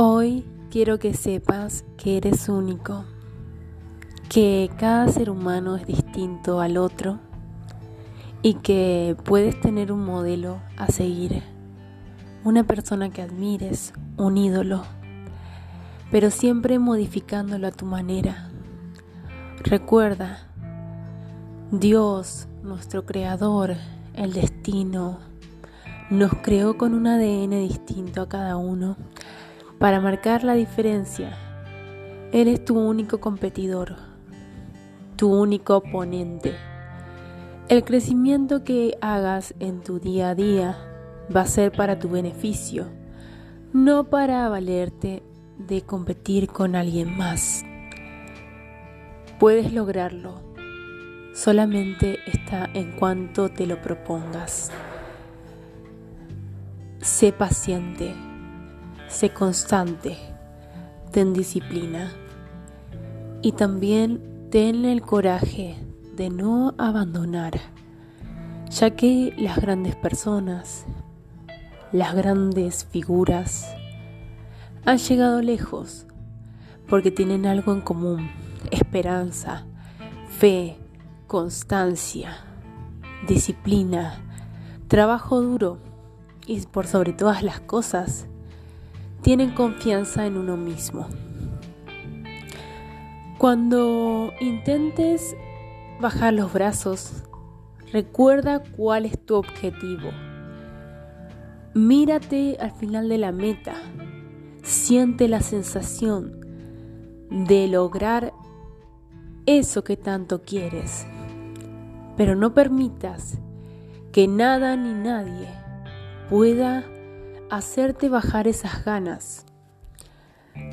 Hoy quiero que sepas que eres único, que cada ser humano es distinto al otro y que puedes tener un modelo a seguir, una persona que admires, un ídolo, pero siempre modificándolo a tu manera. Recuerda, Dios, nuestro creador, el destino, nos creó con un ADN distinto a cada uno para marcar la diferencia. Él es tu único competidor, tu único oponente. El crecimiento que hagas en tu día a día va a ser para tu beneficio, no para valerte de competir con alguien más. Puedes lograrlo, solamente está en cuanto te lo propongas. Sé paciente, sé constante, ten disciplina. Y también ten el coraje de no abandonar, ya que las grandes personas, las grandes figuras, han llegado lejos porque tienen algo en común, esperanza, fe, constancia, disciplina, trabajo duro y por sobre todas las cosas, tienen confianza en uno mismo. Cuando intentes bajar los brazos, recuerda cuál es tu objetivo. Mírate al final de la meta. Siente la sensación de lograr eso que tanto quieres. Pero no permitas que nada ni nadie pueda hacerte bajar esas ganas.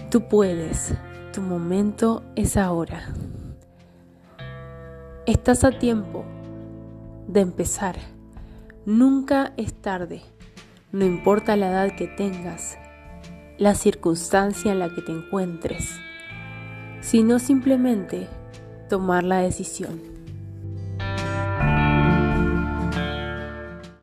Tú puedes, tu momento es ahora. Estás a tiempo de empezar. Nunca es tarde, no importa la edad que tengas, la circunstancia en la que te encuentres, sino simplemente tomar la decisión.